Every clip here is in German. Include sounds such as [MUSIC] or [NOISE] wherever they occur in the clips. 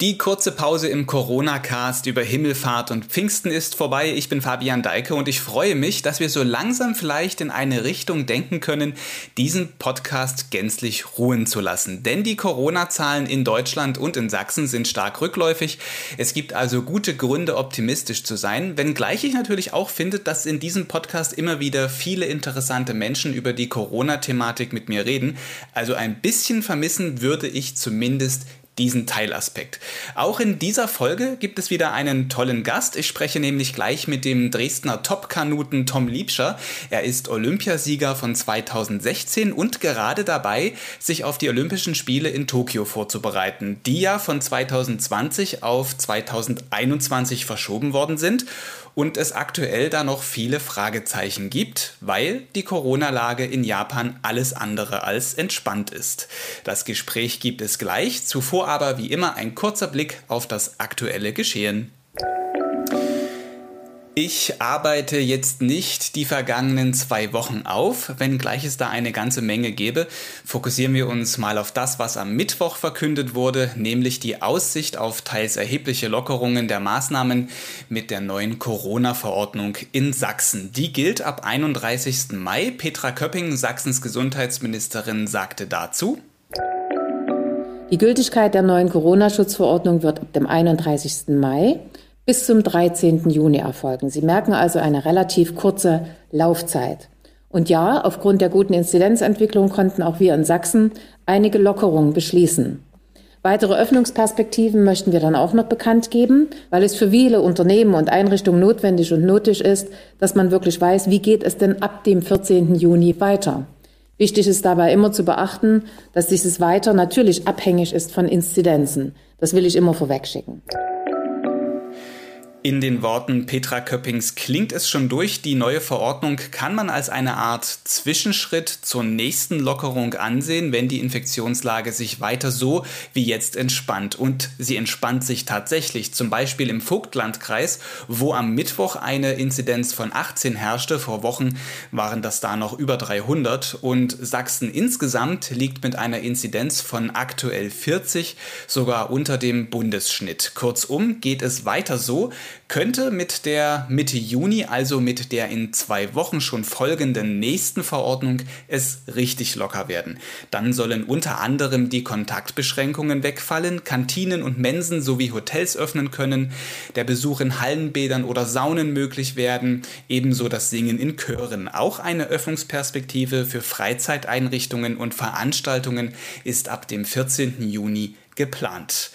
Die kurze Pause im Corona-Cast über Himmelfahrt und Pfingsten ist vorbei. Ich bin Fabian Deike und ich freue mich, dass wir so langsam vielleicht in eine Richtung denken können, diesen Podcast gänzlich ruhen zu lassen. Denn die Corona-Zahlen in Deutschland und in Sachsen sind stark rückläufig. Es gibt also gute Gründe, optimistisch zu sein, wenngleich ich natürlich auch finde, dass in diesem Podcast immer wieder viele interessante Menschen über die Corona-Thematik mit mir reden. Also ein bisschen vermissen würde ich zumindest diesen Teilaspekt. Auch in dieser Folge gibt es wieder einen tollen Gast. Ich spreche nämlich gleich mit dem Dresdner Top-Kanuten Tom Liebscher. Er ist Olympiasieger von 2016 und gerade dabei, sich auf die Olympischen Spiele in Tokio vorzubereiten, die ja von 2020 auf 2021 verschoben worden sind und es aktuell da noch viele Fragezeichen gibt, weil die Corona-Lage in Japan alles andere als entspannt ist. Das Gespräch gibt es gleich, zuvor aber wie immer ein kurzer Blick auf das aktuelle Geschehen. Ich arbeite jetzt nicht die vergangenen zwei Wochen auf, wenngleich es da eine ganze Menge gäbe. Fokussieren wir uns mal auf das, was am Mittwoch verkündet wurde, nämlich die Aussicht auf teils erhebliche Lockerungen der Maßnahmen mit der neuen Corona-Verordnung in Sachsen. Die gilt ab 31. Mai. Petra Köpping, Sachsens Gesundheitsministerin, sagte dazu. Die Gültigkeit der neuen Corona-Schutzverordnung wird ab dem 31. Mai bis zum 13. Juni erfolgen. Sie merken also eine relativ kurze Laufzeit. Und ja, aufgrund der guten Inzidenzentwicklung konnten auch wir in Sachsen einige Lockerungen beschließen. Weitere Öffnungsperspektiven möchten wir dann auch noch bekannt geben, weil es für viele Unternehmen und Einrichtungen notwendig und nötig ist, dass man wirklich weiß, wie geht es denn ab dem 14. Juni weiter. Wichtig ist dabei immer zu beachten, dass dieses Weiter natürlich abhängig ist von Inzidenzen. Das will ich immer vorwegschicken. In den Worten Petra Köppings klingt es schon durch. Die neue Verordnung kann man als eine Art Zwischenschritt zur nächsten Lockerung ansehen, wenn die Infektionslage sich weiter so wie jetzt entspannt. Und sie entspannt sich tatsächlich. Zum Beispiel im Vogtlandkreis, wo am Mittwoch eine Inzidenz von 18 herrschte. Vor Wochen waren das da noch über 300. Und Sachsen insgesamt liegt mit einer Inzidenz von aktuell 40 sogar unter dem Bundesschnitt. Kurzum geht es weiter so, könnte mit der Mitte Juni, also mit der in zwei Wochen schon folgenden nächsten Verordnung, es richtig locker werden. Dann sollen unter anderem die Kontaktbeschränkungen wegfallen, Kantinen und Mensen sowie Hotels öffnen können, der Besuch in Hallenbädern oder Saunen möglich werden, ebenso das Singen in Chören. Auch eine Öffnungsperspektive für Freizeiteinrichtungen und Veranstaltungen ist ab dem 14. Juni geplant.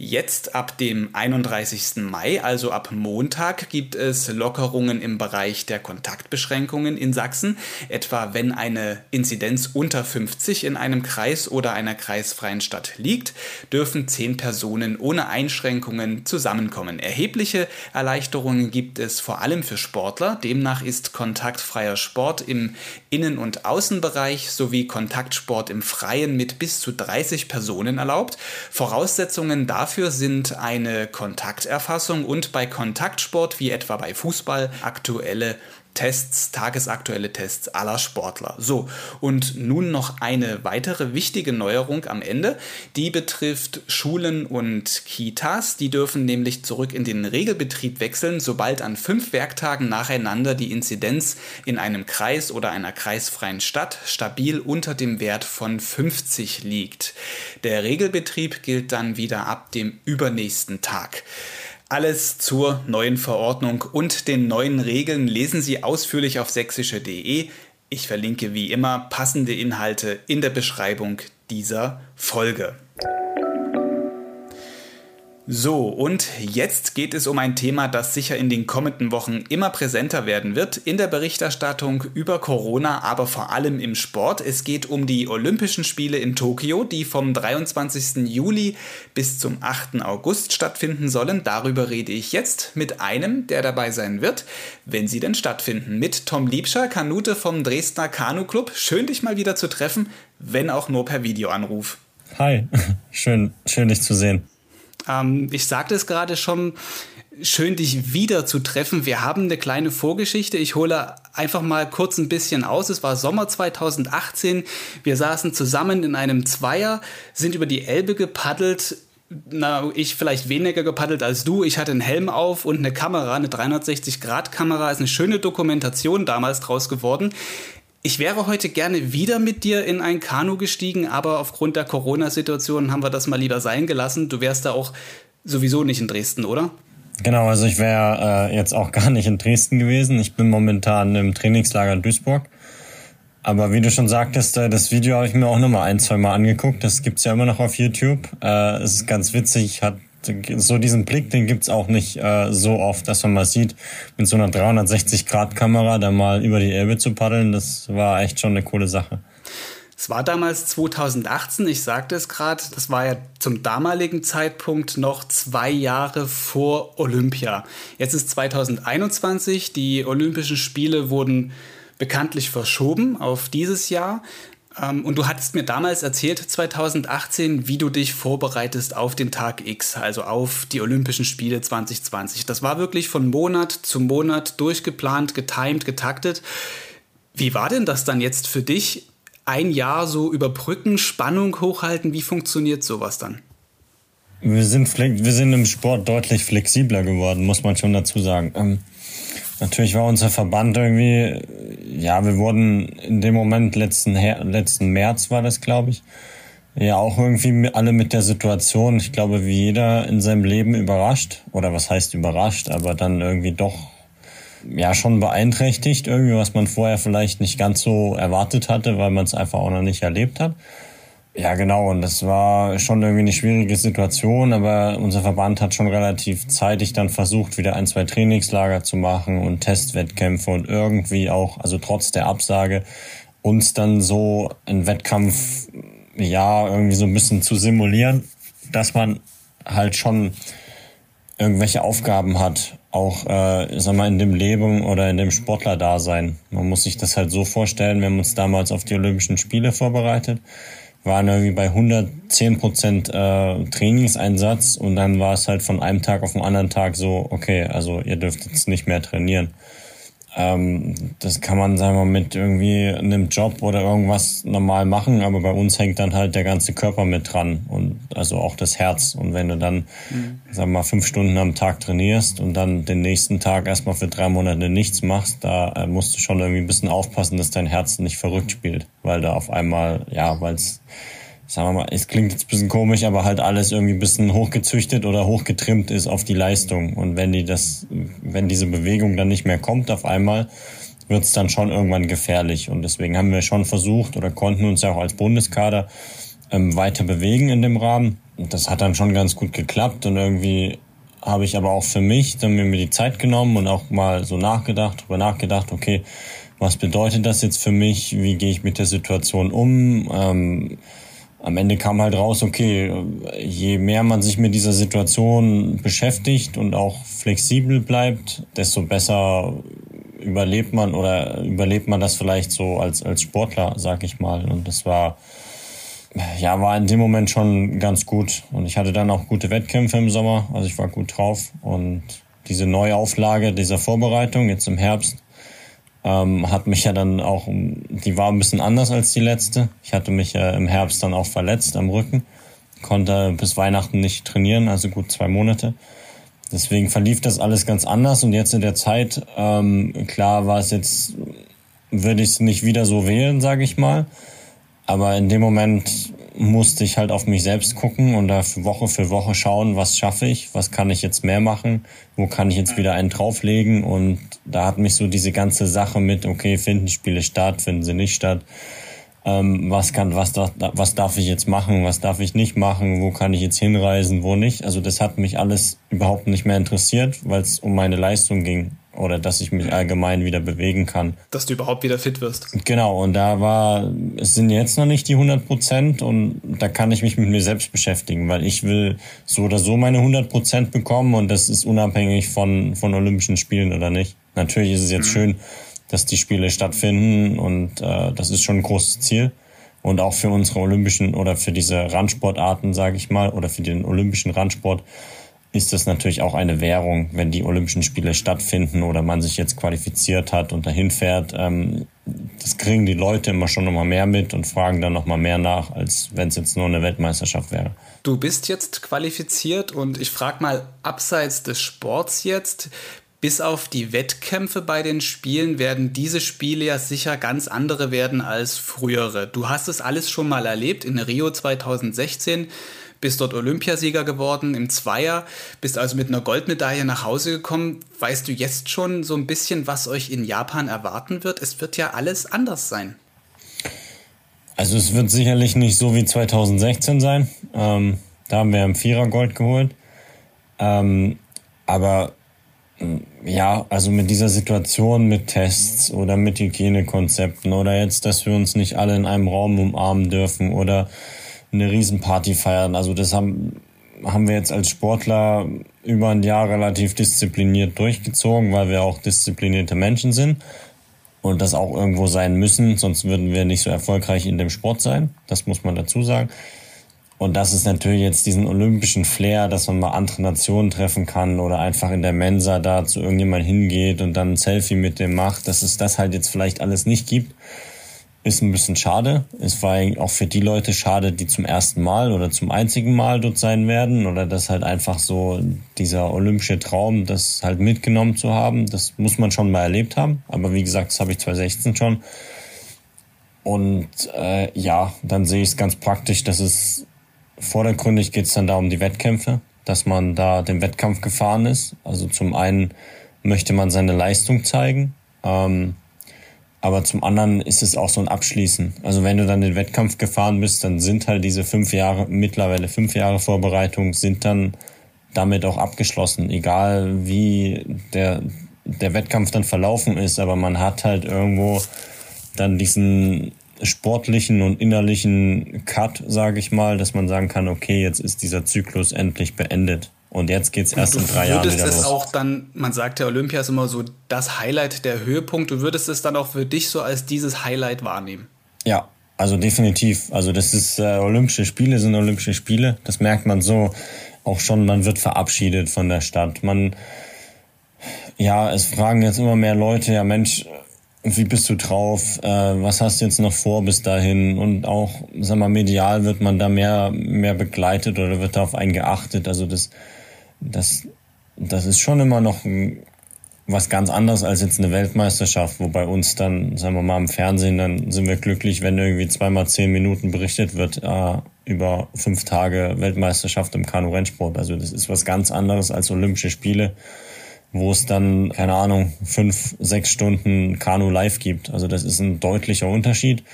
Jetzt ab dem 31. Mai, also ab Montag, gibt es Lockerungen im Bereich der Kontaktbeschränkungen in Sachsen. Etwa wenn eine Inzidenz unter 50 in einem Kreis oder einer kreisfreien Stadt liegt, dürfen zehn Personen ohne Einschränkungen zusammenkommen. Erhebliche Erleichterungen gibt es vor allem für Sportler. Demnach ist kontaktfreier Sport im Innen- und Außenbereich sowie Kontaktsport im Freien mit bis zu 30 Personen erlaubt. Voraussetzungen dafür Dafür sind eine Kontakterfassung und bei Kontaktsport, wie etwa bei Fußball, aktuelle Tests, tagesaktuelle Tests aller Sportler. So, und nun noch eine weitere wichtige Neuerung am Ende. Die betrifft Schulen und Kitas. Die dürfen nämlich zurück in den Regelbetrieb wechseln, sobald an fünf Werktagen nacheinander die Inzidenz in einem Kreis oder einer kreisfreien Stadt stabil unter dem Wert von 50 liegt. Der Regelbetrieb gilt dann wieder ab dem übernächsten Tag. Alles zur neuen Verordnung und den neuen Regeln lesen Sie ausführlich auf sächsische.de. Ich verlinke wie immer passende Inhalte in der Beschreibung dieser Folge. So, und jetzt geht es um ein Thema, das sicher in den kommenden Wochen immer präsenter werden wird in der Berichterstattung über Corona, aber vor allem im Sport. Es geht um die Olympischen Spiele in Tokio, die vom 23. Juli bis zum 8. August stattfinden sollen. Darüber rede ich jetzt mit einem, der dabei sein wird, wenn sie denn stattfinden. Mit Tom Liebscher, Kanute vom Dresdner Kanu Club. Schön, dich mal wieder zu treffen, wenn auch nur per Videoanruf. Hi, [LAUGHS] schön, schön dich zu sehen. Ähm, ich sagte es gerade schon, schön, dich wieder zu treffen. Wir haben eine kleine Vorgeschichte. Ich hole einfach mal kurz ein bisschen aus. Es war Sommer 2018. Wir saßen zusammen in einem Zweier, sind über die Elbe gepaddelt. Na, ich vielleicht weniger gepaddelt als du. Ich hatte einen Helm auf und eine Kamera, eine 360-Grad-Kamera. Ist eine schöne Dokumentation damals draus geworden. Ich wäre heute gerne wieder mit dir in ein Kanu gestiegen, aber aufgrund der Corona-Situation haben wir das mal lieber sein gelassen. Du wärst da auch sowieso nicht in Dresden, oder? Genau, also ich wäre äh, jetzt auch gar nicht in Dresden gewesen. Ich bin momentan im Trainingslager in Duisburg. Aber wie du schon sagtest, äh, das Video habe ich mir auch nochmal ein, zwei Mal angeguckt. Das gibt's ja immer noch auf YouTube. Äh, es ist ganz witzig, hat so diesen Blick, den gibt's auch nicht äh, so oft, dass man mal sieht, mit so einer 360-Grad-Kamera da mal über die Elbe zu paddeln. Das war echt schon eine coole Sache. Es war damals 2018, ich sagte es gerade, das war ja zum damaligen Zeitpunkt noch zwei Jahre vor Olympia. Jetzt ist 2021, die Olympischen Spiele wurden bekanntlich verschoben auf dieses Jahr. Ähm, und du hattest mir damals erzählt, 2018, wie du dich vorbereitest auf den Tag X, also auf die Olympischen Spiele 2020. Das war wirklich von Monat zu Monat durchgeplant, getimed, getaktet. Wie war denn das dann jetzt für dich? Ein Jahr so überbrücken, Spannung hochhalten, wie funktioniert sowas dann? Wir sind, wir sind im Sport deutlich flexibler geworden, muss man schon dazu sagen. Ähm, natürlich war unser Verband irgendwie, ja, wir wurden in dem Moment letzten, Her letzten März war das, glaube ich, ja auch irgendwie alle mit der Situation, ich glaube, wie jeder in seinem Leben überrascht, oder was heißt überrascht, aber dann irgendwie doch ja schon beeinträchtigt, irgendwie, was man vorher vielleicht nicht ganz so erwartet hatte, weil man es einfach auch noch nicht erlebt hat. Ja, genau. Und das war schon irgendwie eine schwierige Situation, aber unser Verband hat schon relativ zeitig dann versucht, wieder ein, zwei Trainingslager zu machen und Testwettkämpfe und irgendwie auch, also trotz der Absage, uns dann so einen Wettkampf, ja, irgendwie so ein bisschen zu simulieren, dass man halt schon irgendwelche Aufgaben hat, auch, äh, sag mal, in dem Leben oder in dem Sportler-Dasein. Man muss sich das halt so vorstellen, wir haben uns damals auf die Olympischen Spiele vorbereitet waren irgendwie bei 110 Prozent äh, Trainingseinsatz und dann war es halt von einem Tag auf den anderen Tag so, okay, also ihr dürft jetzt nicht mehr trainieren. Ähm, das kann man, sagen wir mal, mit irgendwie einem Job oder irgendwas normal machen, aber bei uns hängt dann halt der ganze Körper mit dran und also auch das Herz. Und wenn du dann, mhm. sagen wir mal, fünf Stunden am Tag trainierst und dann den nächsten Tag erstmal für drei Monate nichts machst, da äh, musst du schon irgendwie ein bisschen aufpassen, dass dein Herz nicht verrückt spielt, weil da auf einmal, ja, weil es sagen wir mal, es klingt jetzt ein bisschen komisch, aber halt alles irgendwie ein bisschen hochgezüchtet oder hochgetrimmt ist auf die Leistung. Und wenn die das, wenn diese Bewegung dann nicht mehr kommt auf einmal, wird es dann schon irgendwann gefährlich. Und deswegen haben wir schon versucht oder konnten uns ja auch als Bundeskader ähm, weiter bewegen in dem Rahmen. Und das hat dann schon ganz gut geklappt. Und irgendwie habe ich aber auch für mich dann mir die Zeit genommen und auch mal so nachgedacht, darüber nachgedacht, okay, was bedeutet das jetzt für mich? Wie gehe ich mit der Situation um? Ähm, am Ende kam halt raus, okay, je mehr man sich mit dieser Situation beschäftigt und auch flexibel bleibt, desto besser überlebt man oder überlebt man das vielleicht so als, als Sportler, sag ich mal. Und das war, ja, war in dem Moment schon ganz gut. Und ich hatte dann auch gute Wettkämpfe im Sommer, also ich war gut drauf. Und diese Neuauflage dieser Vorbereitung jetzt im Herbst, ähm, hat mich ja dann auch, die war ein bisschen anders als die letzte. Ich hatte mich ja im Herbst dann auch verletzt am Rücken, konnte bis Weihnachten nicht trainieren, also gut zwei Monate. Deswegen verlief das alles ganz anders und jetzt in der Zeit, ähm, klar war es jetzt, würde ich es nicht wieder so wählen, sage ich mal. Aber in dem Moment musste ich halt auf mich selbst gucken und da Woche für Woche schauen, was schaffe ich, was kann ich jetzt mehr machen, wo kann ich jetzt wieder einen drauflegen. Und da hat mich so diese ganze Sache mit, okay, finden Spiele statt, finden sie nicht statt, ähm, was kann, was, was darf ich jetzt machen, was darf ich nicht machen, wo kann ich jetzt hinreisen, wo nicht. Also das hat mich alles überhaupt nicht mehr interessiert, weil es um meine Leistung ging oder dass ich mich allgemein wieder bewegen kann. Dass du überhaupt wieder fit wirst. Genau, und da war, es sind jetzt noch nicht die 100 Prozent und da kann ich mich mit mir selbst beschäftigen, weil ich will so oder so meine 100 Prozent bekommen und das ist unabhängig von, von Olympischen Spielen oder nicht. Natürlich ist es jetzt mhm. schön, dass die Spiele stattfinden und äh, das ist schon ein großes Ziel. Und auch für unsere olympischen oder für diese Randsportarten, sage ich mal, oder für den olympischen Randsport ist das natürlich auch eine Währung, wenn die Olympischen Spiele stattfinden oder man sich jetzt qualifiziert hat und dahin fährt. Ähm, das kriegen die Leute immer schon nochmal mehr mit und fragen dann nochmal mehr nach, als wenn es jetzt nur eine Weltmeisterschaft wäre. Du bist jetzt qualifiziert und ich frage mal abseits des Sports jetzt, bis auf die Wettkämpfe bei den Spielen werden diese Spiele ja sicher ganz andere werden als frühere. Du hast es alles schon mal erlebt in Rio 2016 bist dort Olympiasieger geworden im Zweier, bist also mit einer Goldmedaille nach Hause gekommen. Weißt du jetzt schon so ein bisschen, was euch in Japan erwarten wird? Es wird ja alles anders sein. Also es wird sicherlich nicht so wie 2016 sein. Ähm, da haben wir im Vierer Gold geholt. Ähm, aber mm, ja, also mit dieser Situation mit Tests oder mit Hygienekonzepten oder jetzt, dass wir uns nicht alle in einem Raum umarmen dürfen oder eine Riesenparty feiern. Also das haben, haben wir jetzt als Sportler über ein Jahr relativ diszipliniert durchgezogen, weil wir auch disziplinierte Menschen sind und das auch irgendwo sein müssen, sonst würden wir nicht so erfolgreich in dem Sport sein. Das muss man dazu sagen. Und das ist natürlich jetzt diesen olympischen Flair, dass man mal andere Nationen treffen kann oder einfach in der Mensa da zu irgendjemand hingeht und dann ein Selfie mit dem macht, dass es das halt jetzt vielleicht alles nicht gibt ist ein bisschen schade. Es war auch für die Leute schade, die zum ersten Mal oder zum einzigen Mal dort sein werden oder das halt einfach so dieser olympische Traum, das halt mitgenommen zu haben. Das muss man schon mal erlebt haben. Aber wie gesagt, das habe ich 2016 schon. Und äh, ja, dann sehe ich es ganz praktisch, dass es vordergründig geht es dann da um die Wettkämpfe, dass man da den Wettkampf gefahren ist. Also zum einen möchte man seine Leistung zeigen. Ähm, aber zum anderen ist es auch so ein Abschließen. Also wenn du dann den Wettkampf gefahren bist, dann sind halt diese fünf Jahre, mittlerweile fünf Jahre Vorbereitung, sind dann damit auch abgeschlossen. Egal wie der, der Wettkampf dann verlaufen ist, aber man hat halt irgendwo dann diesen sportlichen und innerlichen Cut, sage ich mal, dass man sagen kann, okay, jetzt ist dieser Zyklus endlich beendet. Und jetzt geht's erst in drei Jahren wieder los. es auch dann, man sagt ja, Olympia ist immer so das Highlight, der Höhepunkt. Du würdest es dann auch für dich so als dieses Highlight wahrnehmen? Ja, also definitiv. Also das ist äh, Olympische Spiele sind Olympische Spiele. Das merkt man so auch schon. Man wird verabschiedet von der Stadt. Man, ja, es fragen jetzt immer mehr Leute, ja Mensch, wie bist du drauf? Äh, was hast du jetzt noch vor bis dahin? Und auch, sag mal, medial wird man da mehr, mehr begleitet oder wird darauf eingeachtet. Also das das, das ist schon immer noch was ganz anderes als jetzt eine Weltmeisterschaft, wo bei uns dann, sagen wir mal, im Fernsehen, dann sind wir glücklich, wenn irgendwie zweimal zehn Minuten berichtet wird äh, über fünf Tage Weltmeisterschaft im Kanu-Rennsport. Also das ist was ganz anderes als Olympische Spiele, wo es dann, keine Ahnung, fünf, sechs Stunden Kanu live gibt. Also das ist ein deutlicher Unterschied.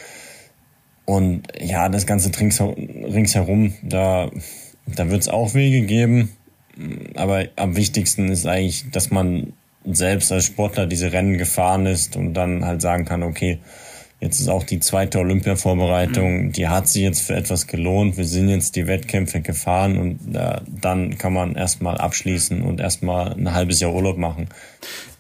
Und ja, das ganze ringsherum, da, da wird es auch Wege geben aber am wichtigsten ist eigentlich, dass man selbst als Sportler diese Rennen gefahren ist und dann halt sagen kann, okay, Jetzt ist auch die zweite Olympia-Vorbereitung, mhm. die hat sich jetzt für etwas gelohnt. Wir sind jetzt die Wettkämpfe gefahren und äh, dann kann man erstmal abschließen und erstmal ein halbes Jahr Urlaub machen.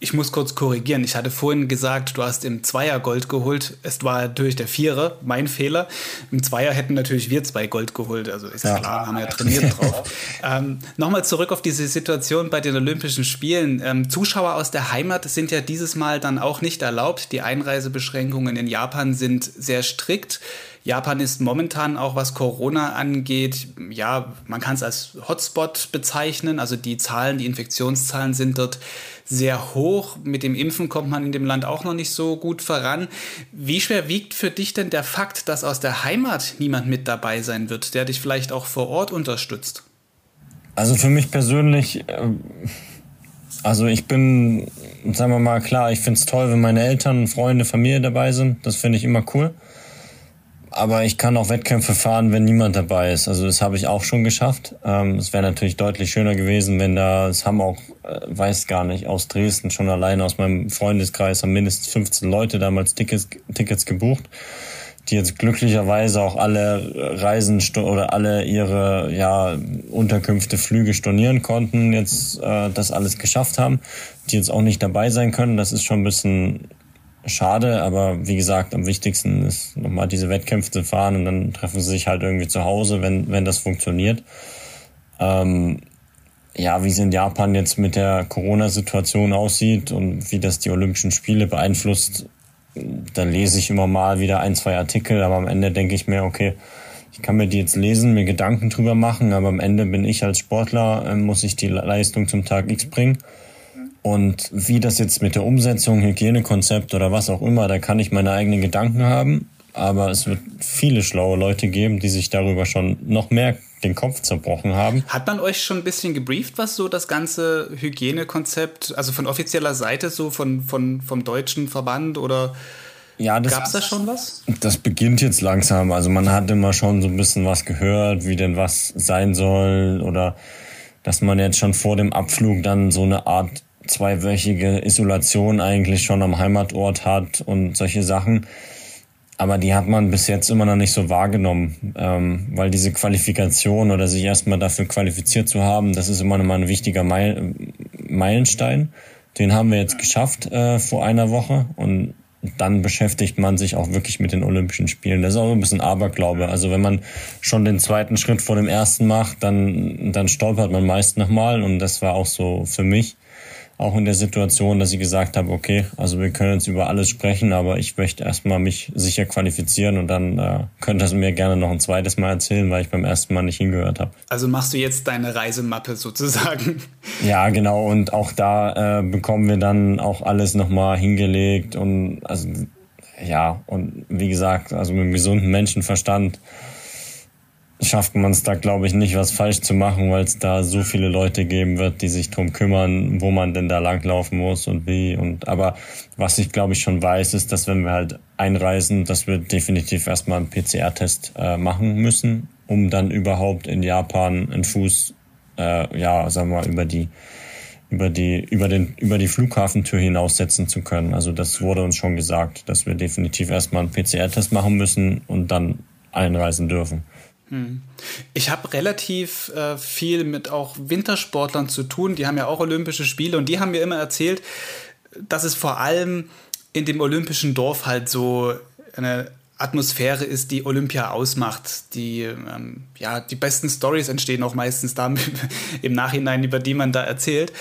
Ich muss kurz korrigieren. Ich hatte vorhin gesagt, du hast im Zweier Gold geholt. Es war natürlich der Vierer, mein Fehler. Im Zweier hätten natürlich wir zwei Gold geholt. Also ist ja. klar, haben wir ja trainiert drauf. [LAUGHS] ähm, Nochmal zurück auf diese Situation bei den Olympischen Spielen. Ähm, Zuschauer aus der Heimat sind ja dieses Mal dann auch nicht erlaubt. Die Einreisebeschränkungen in Japan Japan sind sehr strikt. Japan ist momentan auch was Corona angeht, ja, man kann es als Hotspot bezeichnen. Also die Zahlen, die Infektionszahlen sind dort sehr hoch. Mit dem Impfen kommt man in dem Land auch noch nicht so gut voran. Wie schwer wiegt für dich denn der Fakt, dass aus der Heimat niemand mit dabei sein wird, der dich vielleicht auch vor Ort unterstützt? Also für mich persönlich, äh, also ich bin sagen wir mal, klar, ich finde es toll, wenn meine Eltern, Freunde, Familie dabei sind. Das finde ich immer cool. Aber ich kann auch Wettkämpfe fahren, wenn niemand dabei ist. Also das habe ich auch schon geschafft. Ähm, es wäre natürlich deutlich schöner gewesen, wenn da, es haben auch, äh, weiß gar nicht, aus Dresden schon alleine aus meinem Freundeskreis haben mindestens 15 Leute damals Tickets, Tickets gebucht die jetzt glücklicherweise auch alle Reisen oder alle ihre ja, Unterkünfte, Flüge stornieren konnten, jetzt äh, das alles geschafft haben, die jetzt auch nicht dabei sein können. Das ist schon ein bisschen schade, aber wie gesagt, am wichtigsten ist nochmal diese Wettkämpfe zu fahren und dann treffen sie sich halt irgendwie zu Hause, wenn, wenn das funktioniert. Ähm, ja, wie es in Japan jetzt mit der Corona-Situation aussieht und wie das die Olympischen Spiele beeinflusst, da lese ich immer mal wieder ein, zwei Artikel, aber am Ende denke ich mir, okay, ich kann mir die jetzt lesen, mir Gedanken drüber machen, aber am Ende bin ich als Sportler, äh, muss ich die Leistung zum Tag X bringen. Und wie das jetzt mit der Umsetzung, Hygienekonzept oder was auch immer, da kann ich meine eigenen Gedanken haben. Aber es wird viele schlaue Leute geben, die sich darüber schon noch mehr den Kopf zerbrochen haben. Hat man euch schon ein bisschen gebrieft, was so das ganze Hygienekonzept, also von offizieller Seite, so von, von, vom deutschen Verband oder ja, gab es da schon was? Das beginnt jetzt langsam. Also man hat immer schon so ein bisschen was gehört, wie denn was sein soll oder dass man jetzt schon vor dem Abflug dann so eine Art zweiwöchige Isolation eigentlich schon am Heimatort hat und solche Sachen. Aber die hat man bis jetzt immer noch nicht so wahrgenommen, ähm, weil diese Qualifikation oder sich erstmal dafür qualifiziert zu haben, das ist immer noch mal ein wichtiger Meil Meilenstein. Den haben wir jetzt geschafft äh, vor einer Woche und dann beschäftigt man sich auch wirklich mit den Olympischen Spielen. Das ist auch ein bisschen Aberglaube. Also wenn man schon den zweiten Schritt vor dem ersten macht, dann, dann stolpert man meist nochmal und das war auch so für mich auch in der Situation, dass ich gesagt habe, okay, also wir können jetzt über alles sprechen, aber ich möchte erstmal mich sicher qualifizieren und dann äh, könnt ihr mir gerne noch ein zweites Mal erzählen, weil ich beim ersten Mal nicht hingehört habe. Also machst du jetzt deine Reisemappe sozusagen? [LAUGHS] Ja, genau. Und auch da äh, bekommen wir dann auch alles nochmal hingelegt und also ja, und wie gesagt, also mit einem gesunden Menschenverstand schafft man es da, glaube ich, nicht, was falsch zu machen, weil es da so viele Leute geben wird, die sich drum kümmern, wo man denn da langlaufen muss und wie. Und aber was ich, glaube ich, schon weiß, ist, dass wenn wir halt einreisen, dass wir definitiv erstmal einen PCR-Test äh, machen müssen, um dann überhaupt in Japan einen Fuß, äh, ja, sagen wir mal, über die über die über den über die Flughafentür hinaussetzen zu können. Also das wurde uns schon gesagt, dass wir definitiv erstmal einen PCR-Test machen müssen und dann einreisen dürfen. Hm. Ich habe relativ äh, viel mit auch Wintersportlern zu tun. Die haben ja auch Olympische Spiele und die haben mir immer erzählt, dass es vor allem in dem olympischen Dorf halt so eine Atmosphäre ist, die Olympia ausmacht. Die, ähm, ja, die besten Stories entstehen auch meistens da [LAUGHS] im Nachhinein, über die man da erzählt.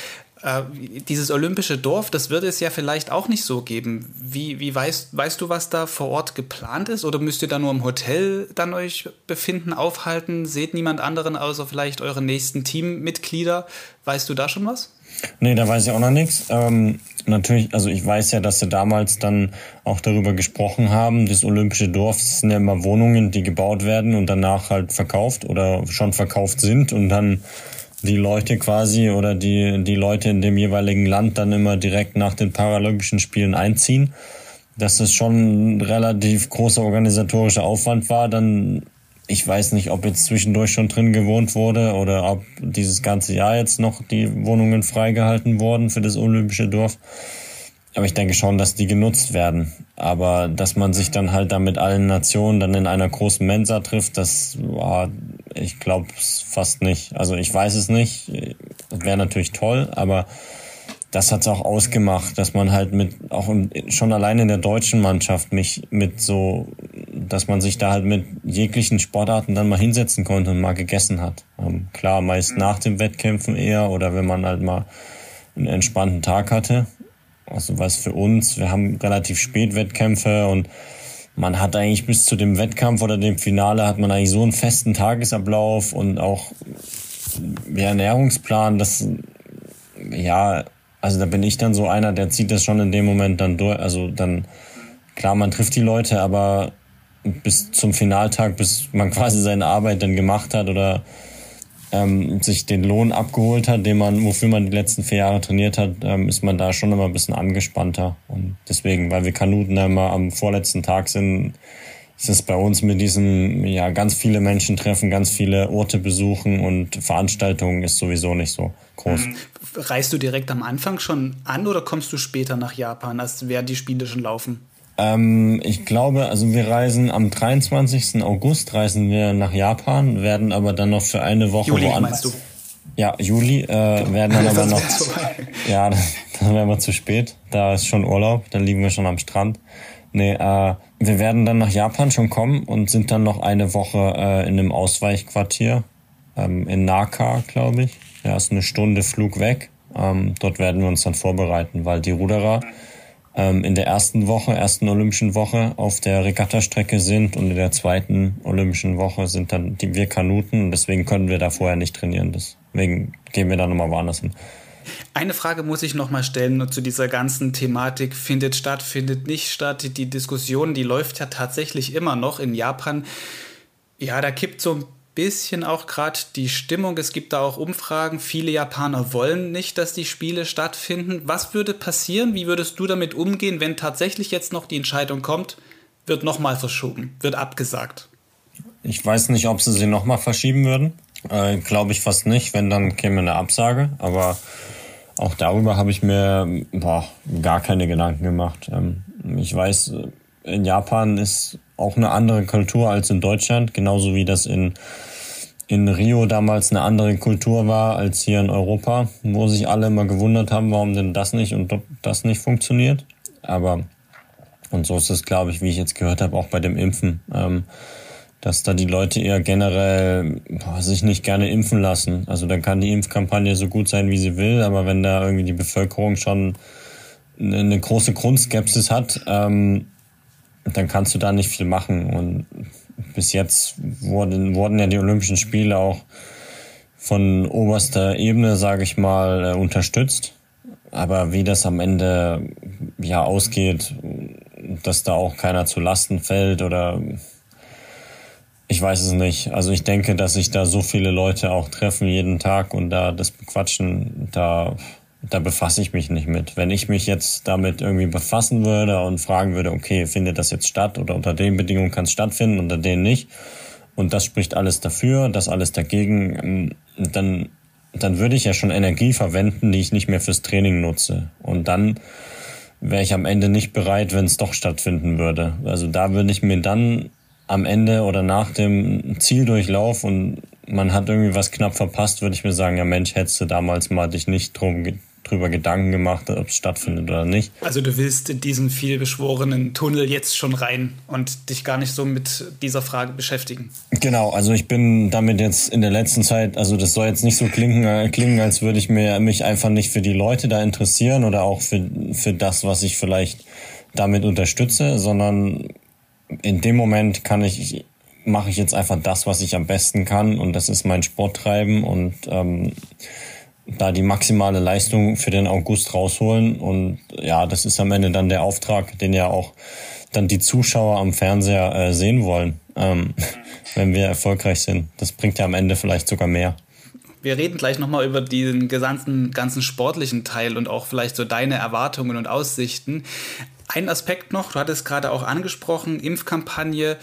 Äh, dieses olympische Dorf, das wird es ja vielleicht auch nicht so geben. Wie, wie weißt, weißt du, was da vor Ort geplant ist? Oder müsst ihr da nur im Hotel dann euch befinden, aufhalten? Seht niemand anderen außer vielleicht eure nächsten Teammitglieder? Weißt du da schon was? Nee, da weiß ich auch noch nichts. Ähm, natürlich, also ich weiß ja, dass sie damals dann auch darüber gesprochen haben, das olympische Dorf sind ja immer Wohnungen, die gebaut werden und danach halt verkauft oder schon verkauft sind und dann die Leute quasi oder die, die Leute in dem jeweiligen Land dann immer direkt nach den Paralympischen Spielen einziehen. Dass das schon ein relativ großer organisatorischer Aufwand war, dann ich weiß nicht, ob jetzt zwischendurch schon drin gewohnt wurde oder ob dieses ganze Jahr jetzt noch die Wohnungen freigehalten wurden für das Olympische Dorf. Aber ich denke schon, dass die genutzt werden. Aber dass man sich dann halt da mit allen Nationen dann in einer großen Mensa trifft, das war, ich glaube fast nicht. Also ich weiß es nicht. Wäre natürlich toll, aber das hat's auch ausgemacht, dass man halt mit, auch schon allein in der deutschen Mannschaft mich mit so, dass man sich da halt mit jeglichen Sportarten dann mal hinsetzen konnte und mal gegessen hat. Ähm, klar, meist nach dem Wettkämpfen eher oder wenn man halt mal einen entspannten Tag hatte. Also was für uns, wir haben relativ spät Wettkämpfe und man hat eigentlich bis zu dem Wettkampf oder dem Finale hat man eigentlich so einen festen Tagesablauf und auch ja, Ernährungsplan, das ja, also da bin ich dann so einer, der zieht das schon in dem Moment dann durch. Also dann, klar, man trifft die Leute, aber bis zum Finaltag, bis man [LAUGHS] quasi seine Arbeit dann gemacht hat oder ähm, sich den Lohn abgeholt hat, den man, wofür man die letzten vier Jahre trainiert hat, ähm, ist man da schon immer ein bisschen angespannter. Und deswegen, weil wir Kanuten immer am vorletzten Tag sind, ist es bei uns mit diesen, ja, ganz viele Menschen treffen, ganz viele Orte besuchen und Veranstaltungen ist sowieso nicht so groß. Mhm. Reist du direkt am Anfang schon an oder kommst du später nach Japan, als während die Spiele schon laufen? Ähm, ich glaube, also wir reisen am 23. August reisen wir nach Japan, werden aber dann noch für eine Woche Juli, woanders. Meinst du? Ja, Juli äh, werden dann aber noch. ja, [LAUGHS] dann wären wir zu spät. Da ist schon Urlaub, dann liegen wir schon am Strand. Nee, äh, wir werden dann nach Japan schon kommen und sind dann noch eine Woche äh, in einem Ausweichquartier ähm, in Naka, glaube ich. Ja, ist eine Stunde Flug weg. Ähm, dort werden wir uns dann vorbereiten, weil die Ruderer ähm, in der ersten Woche, ersten olympischen Woche auf der Regattastrecke sind und in der zweiten olympischen Woche sind dann die, wir Kanuten und deswegen können wir da vorher nicht trainieren. Deswegen gehen wir da nochmal woanders hin. Eine Frage muss ich nochmal stellen zu dieser ganzen Thematik, findet statt, findet nicht statt. Die Diskussion, die läuft ja tatsächlich immer noch in Japan. Ja, da kippt so ein bisschen auch gerade die Stimmung. Es gibt da auch Umfragen. Viele Japaner wollen nicht, dass die Spiele stattfinden. Was würde passieren? Wie würdest du damit umgehen, wenn tatsächlich jetzt noch die Entscheidung kommt, wird nochmal verschoben, wird abgesagt? Ich weiß nicht, ob sie sie nochmal verschieben würden. Äh, Glaube ich fast nicht. Wenn, dann käme eine Absage. Aber auch darüber habe ich mir boah, gar keine Gedanken gemacht. Ähm, ich weiß, in Japan ist auch eine andere Kultur als in Deutschland, genauso wie das in, in Rio damals eine andere Kultur war als hier in Europa, wo sich alle immer gewundert haben, warum denn das nicht und das nicht funktioniert. Aber, und so ist es, glaube ich, wie ich jetzt gehört habe, auch bei dem Impfen, ähm, dass da die Leute eher generell boah, sich nicht gerne impfen lassen. Also dann kann die Impfkampagne so gut sein, wie sie will, aber wenn da irgendwie die Bevölkerung schon eine große Grundskepsis hat, ähm, dann kannst du da nicht viel machen. Und bis jetzt wurden, wurden ja die Olympischen Spiele auch von oberster Ebene, sage ich mal, äh, unterstützt. Aber wie das am Ende ja ausgeht, dass da auch keiner zu Lasten fällt oder ich weiß es nicht. Also ich denke, dass sich da so viele Leute auch treffen jeden Tag und da das bequatschen, da da befasse ich mich nicht mit. Wenn ich mich jetzt damit irgendwie befassen würde und fragen würde, okay, findet das jetzt statt oder unter den Bedingungen kann es stattfinden, unter denen nicht, und das spricht alles dafür, das alles dagegen, ähm, dann, dann würde ich ja schon Energie verwenden, die ich nicht mehr fürs Training nutze. Und dann wäre ich am Ende nicht bereit, wenn es doch stattfinden würde. Also da würde ich mir dann am Ende oder nach dem Zieldurchlauf und man hat irgendwie was knapp verpasst, würde ich mir sagen, ja Mensch, hättest du damals mal dich nicht drum drüber Gedanken gemacht, ob es stattfindet oder nicht. Also du willst in diesen vielbeschworenen Tunnel jetzt schon rein und dich gar nicht so mit dieser Frage beschäftigen. Genau, also ich bin damit jetzt in der letzten Zeit, also das soll jetzt nicht so klingen, äh, klingen als würde ich mir, mich einfach nicht für die Leute da interessieren oder auch für, für das, was ich vielleicht damit unterstütze, sondern in dem Moment kann ich mache ich jetzt einfach das, was ich am besten kann und das ist mein Sport treiben und ähm, da die maximale Leistung für den August rausholen. Und ja, das ist am Ende dann der Auftrag, den ja auch dann die Zuschauer am Fernseher äh, sehen wollen, ähm, [LAUGHS] wenn wir erfolgreich sind. Das bringt ja am Ende vielleicht sogar mehr. Wir reden gleich nochmal über den gesamten ganzen sportlichen Teil und auch vielleicht so deine Erwartungen und Aussichten. Ein Aspekt noch, du hattest gerade auch angesprochen, Impfkampagne.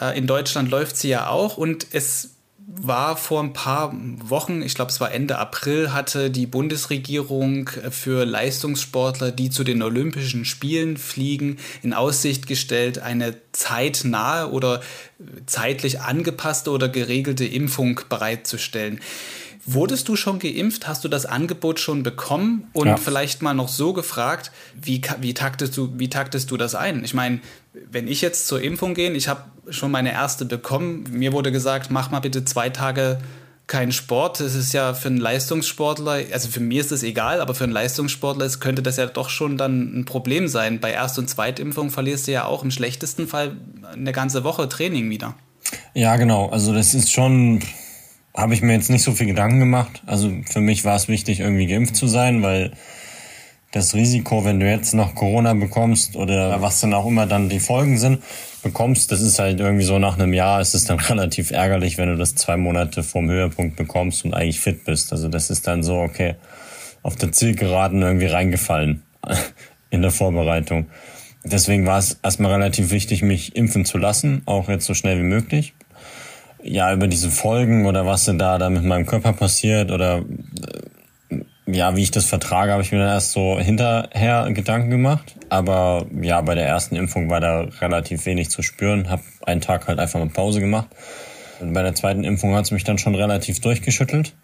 Äh, in Deutschland läuft sie ja auch und es war vor ein paar Wochen, ich glaube es war Ende April, hatte die Bundesregierung für Leistungssportler, die zu den Olympischen Spielen fliegen, in Aussicht gestellt, eine zeitnahe oder zeitlich angepasste oder geregelte Impfung bereitzustellen. Wurdest du schon geimpft? Hast du das Angebot schon bekommen? Und ja. vielleicht mal noch so gefragt, wie, wie, taktest du, wie taktest du das ein? Ich meine, wenn ich jetzt zur Impfung gehe, ich habe schon meine erste bekommen, mir wurde gesagt, mach mal bitte zwei Tage keinen Sport. Das ist ja für einen Leistungssportler, also für mich ist das egal, aber für einen Leistungssportler ist, könnte das ja doch schon dann ein Problem sein. Bei Erst- und Zweitimpfung verlierst du ja auch im schlechtesten Fall eine ganze Woche Training wieder. Ja, genau. Also das ist schon habe ich mir jetzt nicht so viel Gedanken gemacht. Also für mich war es wichtig, irgendwie geimpft zu sein, weil das Risiko, wenn du jetzt noch Corona bekommst oder was dann auch immer dann die Folgen sind, bekommst, das ist halt irgendwie so nach einem Jahr ist es dann [LAUGHS] relativ ärgerlich, wenn du das zwei Monate vorm Höhepunkt bekommst und eigentlich fit bist. Also das ist dann so, okay, auf der Zielgeraden irgendwie reingefallen [LAUGHS] in der Vorbereitung. Deswegen war es erstmal relativ wichtig, mich impfen zu lassen, auch jetzt so schnell wie möglich ja, über diese Folgen oder was denn da, da mit meinem Körper passiert oder äh, ja, wie ich das vertrage, habe ich mir dann erst so hinterher Gedanken gemacht. Aber ja, bei der ersten Impfung war da relativ wenig zu spüren. Hab einen Tag halt einfach mal Pause gemacht. Und bei der zweiten Impfung hat es mich dann schon relativ durchgeschüttelt.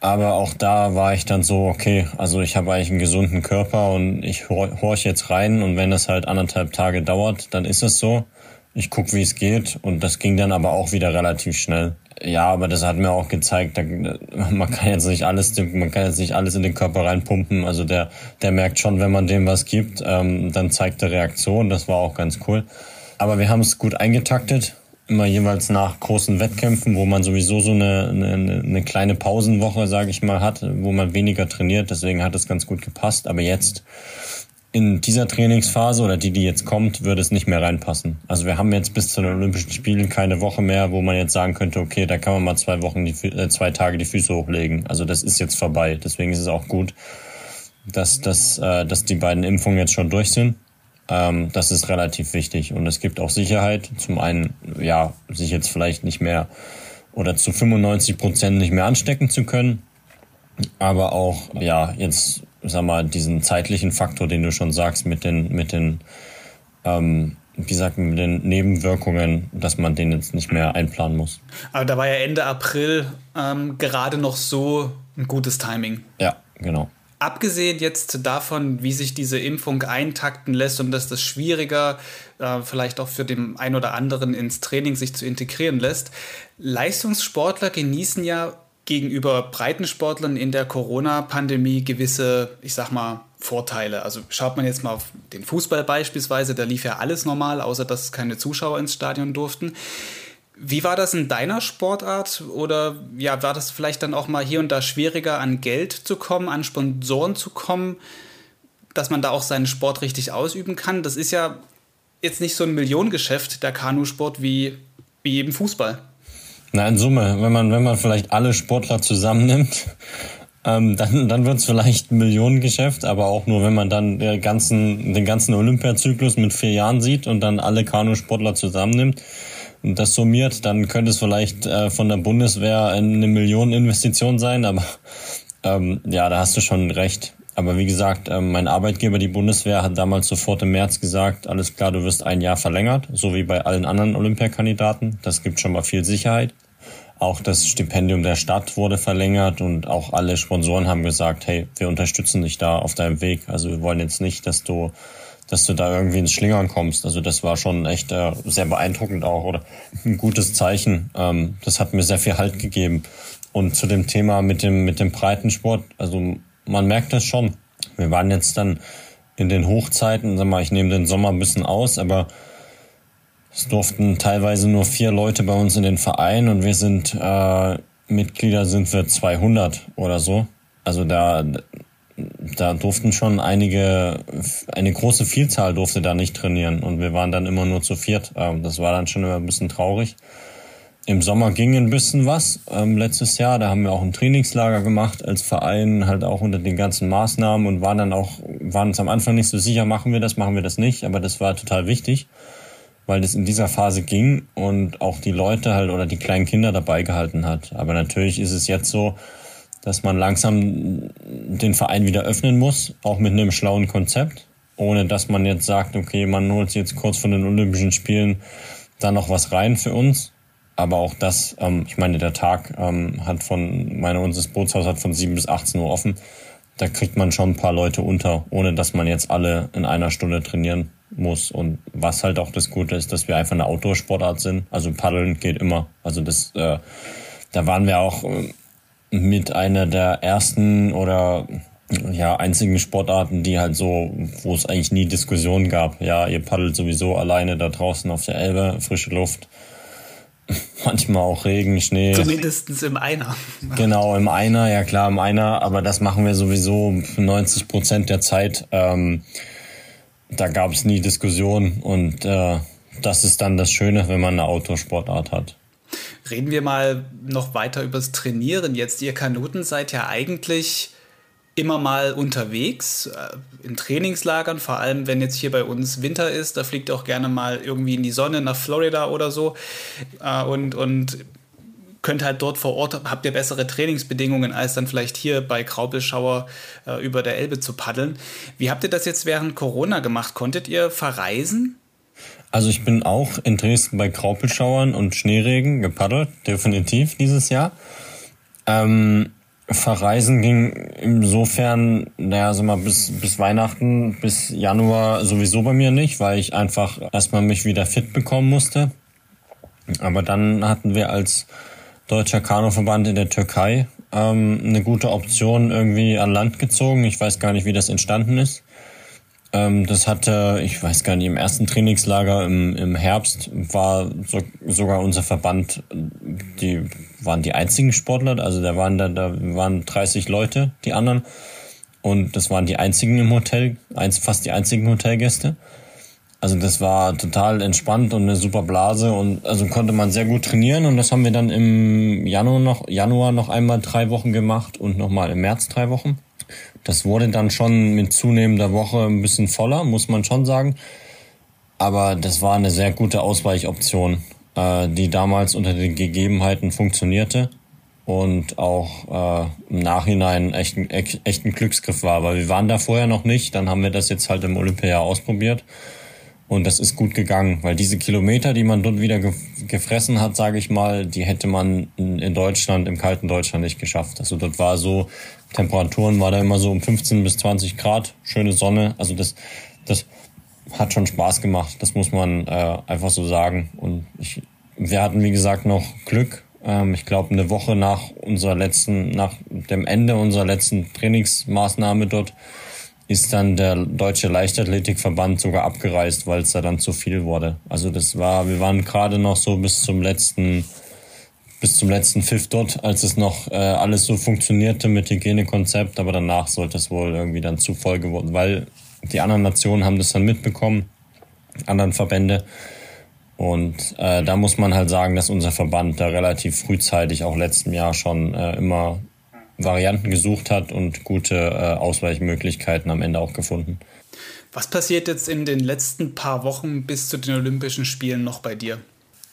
Aber auch da war ich dann so, okay, also ich habe eigentlich einen gesunden Körper und ich horch jetzt rein und wenn das halt anderthalb Tage dauert, dann ist es so. ich guck, wie es geht. Und das ging dann aber auch wieder relativ schnell. Ja, aber das hat mir auch gezeigt, da, man kann jetzt nicht alles, man kann jetzt nicht alles in den Körper reinpumpen. Also der, der merkt schon, wenn man dem was gibt, ähm, dann zeigt er Reaktion. Das war auch ganz cool. Aber wir haben es gut eingetaktet, immer jeweils nach großen Wettkämpfen, wo man sowieso so eine, eine, eine kleine Pausenwoche, sage ich mal, hat, wo man weniger trainiert. Deswegen hat es ganz gut gepasst. Aber jetzt in dieser Trainingsphase oder die, die jetzt kommt, würde es nicht mehr reinpassen. Also wir haben jetzt bis zu den Olympischen Spielen keine Woche mehr, wo man jetzt sagen könnte, okay, da kann man mal zwei Wochen, die, äh, zwei Tage die Füße hochlegen. Also das ist jetzt vorbei. Deswegen ist es auch gut, dass, dass, äh, dass die beiden Impfungen jetzt schon durch sind. Ähm, das ist relativ wichtig und es gibt auch Sicherheit. Zum einen, ja, sich jetzt vielleicht nicht mehr oder zu 95 Prozent nicht mehr anstecken zu können, aber auch, ja, jetzt sag mal, diesen zeitlichen Faktor, den du schon sagst, mit den, mit den, ähm, wie gesagt, mit den Nebenwirkungen, dass man den jetzt nicht mehr einplanen muss. Aber da war ja Ende April ähm, gerade noch so ein gutes Timing. Ja, genau. Abgesehen jetzt davon, wie sich diese Impfung eintakten lässt und dass das schwieriger äh, vielleicht auch für den einen oder anderen ins Training sich zu integrieren lässt, Leistungssportler genießen ja gegenüber Breitensportlern in der Corona-Pandemie gewisse, ich sag mal, Vorteile. Also schaut man jetzt mal auf den Fußball beispielsweise, da lief ja alles normal, außer dass keine Zuschauer ins Stadion durften. Wie war das in deiner Sportart? Oder ja, war das vielleicht dann auch mal hier und da schwieriger, an Geld zu kommen, an Sponsoren zu kommen, dass man da auch seinen Sport richtig ausüben kann? Das ist ja jetzt nicht so ein Millionengeschäft, der Kanusport, wie, wie eben Fußball. Na, in Summe, wenn man, wenn man vielleicht alle Sportler zusammennimmt, ähm, dann, dann wird es vielleicht ein Millionengeschäft, aber auch nur, wenn man dann den ganzen, den ganzen Olympiazyklus mit vier Jahren sieht und dann alle Kanusportler zusammennimmt und das summiert, dann könnte es vielleicht äh, von der Bundeswehr eine Millioneninvestition sein, aber ähm, ja, da hast du schon recht. Aber wie gesagt, ähm, mein Arbeitgeber, die Bundeswehr, hat damals sofort im März gesagt, alles klar, du wirst ein Jahr verlängert, so wie bei allen anderen Olympiakandidaten. Das gibt schon mal viel Sicherheit. Auch das Stipendium der Stadt wurde verlängert und auch alle Sponsoren haben gesagt, hey, wir unterstützen dich da auf deinem Weg. Also wir wollen jetzt nicht, dass du, dass du da irgendwie ins Schlingern kommst. Also das war schon echt äh, sehr beeindruckend auch oder [LAUGHS] ein gutes Zeichen. Ähm, das hat mir sehr viel Halt gegeben. Und zu dem Thema mit dem, mit dem Breitensport, also man merkt das schon. Wir waren jetzt dann in den Hochzeiten, sag mal, ich nehme den Sommer ein bisschen aus, aber es durften teilweise nur vier Leute bei uns in den Verein und wir sind äh, Mitglieder sind wir 200 oder so. Also da da durften schon einige, eine große Vielzahl durfte da nicht trainieren und wir waren dann immer nur zu viert. Ähm, das war dann schon immer ein bisschen traurig. Im Sommer ging ein bisschen was. Ähm, letztes Jahr, da haben wir auch ein Trainingslager gemacht als Verein, halt auch unter den ganzen Maßnahmen und waren dann auch, waren uns am Anfang nicht so sicher, machen wir das, machen wir das nicht. Aber das war total wichtig, weil das in dieser Phase ging und auch die Leute halt oder die kleinen Kinder dabei gehalten hat. Aber natürlich ist es jetzt so, dass man langsam den Verein wieder öffnen muss, auch mit einem schlauen Konzept, ohne dass man jetzt sagt, okay, man holt jetzt kurz von den Olympischen Spielen da noch was rein für uns, aber auch das, ähm, ich meine, der Tag ähm, hat von, meine, unser Bootshaus hat von 7 bis 18 Uhr offen. Da kriegt man schon ein paar Leute unter, ohne dass man jetzt alle in einer Stunde trainieren muss. Und was halt auch das Gute ist, dass wir einfach eine Outdoor-Sportart sind. Also paddeln geht immer. Also das, äh, da waren wir auch äh, mit einer der ersten oder ja, einzigen Sportarten, die halt so, wo es eigentlich nie Diskussionen gab. Ja, ihr paddelt sowieso alleine da draußen auf der Elbe, frische Luft [LAUGHS] manchmal auch Regen, Schnee. Zumindest im Einer. Genau, im Einer, ja klar, im Einer, aber das machen wir sowieso 90 Prozent der Zeit. Ähm, da gab es nie Diskussion und äh, das ist dann das Schöne, wenn man eine Autosportart hat. Reden wir mal noch weiter übers Trainieren jetzt. Ihr Kanuten seid ja eigentlich immer mal unterwegs, äh, in Trainingslagern, vor allem wenn jetzt hier bei uns Winter ist, da fliegt auch gerne mal irgendwie in die Sonne nach Florida oder so äh, und, und könnt halt dort vor Ort, habt ihr bessere Trainingsbedingungen, als dann vielleicht hier bei Graupelschauer äh, über der Elbe zu paddeln. Wie habt ihr das jetzt während Corona gemacht? Konntet ihr verreisen? Also ich bin auch in Dresden bei Graupelschauern und Schneeregen gepaddelt, definitiv dieses Jahr. Ähm, Verreisen ging insofern, naja, sag mal, bis, bis Weihnachten, bis Januar sowieso bei mir nicht, weil ich einfach erstmal mich wieder fit bekommen musste. Aber dann hatten wir als deutscher Kanuverband in der Türkei ähm, eine gute Option irgendwie an Land gezogen. Ich weiß gar nicht, wie das entstanden ist. Ähm, das hatte, ich weiß gar nicht, im ersten Trainingslager im, im Herbst war so, sogar unser Verband, die waren die einzigen Sportler, also da waren da, da waren 30 Leute, die anderen. Und das waren die einzigen im Hotel, fast die einzigen Hotelgäste. Also das war total entspannt und eine super Blase und also konnte man sehr gut trainieren und das haben wir dann im Januar noch, Januar noch einmal drei Wochen gemacht und nochmal im März drei Wochen. Das wurde dann schon mit zunehmender Woche ein bisschen voller, muss man schon sagen. Aber das war eine sehr gute Ausweichoption, äh, die damals unter den Gegebenheiten funktionierte und auch äh, im Nachhinein echt ein, echt ein Glücksgriff war. Weil wir waren da vorher noch nicht, dann haben wir das jetzt halt im Olympia ausprobiert und das ist gut gegangen, weil diese Kilometer, die man dort wieder ge gefressen hat, sage ich mal, die hätte man in, in, Deutschland, im kalten Deutschland nicht geschafft. Also dort war so, Temperaturen war da immer so um 15 bis 20 Grad, schöne Sonne. Also das, das hat schon Spaß gemacht, das muss man äh, einfach so sagen. Und ich, wir hatten, wie gesagt, noch Glück. Ähm, ich glaube, eine Woche nach unserer letzten, nach dem Ende unserer letzten Trainingsmaßnahme dort ist dann der Deutsche Leichtathletikverband sogar abgereist, weil es da dann zu viel wurde. Also das war, wir waren gerade noch so bis zum letzten, bis zum letzten Pfiff dort, als es noch äh, alles so funktionierte mit Hygienekonzept, aber danach sollte es wohl irgendwie dann zu voll geworden, weil die anderen Nationen haben das dann mitbekommen, anderen Verbände. Und äh, da muss man halt sagen, dass unser Verband da relativ frühzeitig, auch letztem Jahr schon äh, immer Varianten gesucht hat und gute äh, Ausweichmöglichkeiten am Ende auch gefunden. Was passiert jetzt in den letzten paar Wochen bis zu den Olympischen Spielen noch bei dir?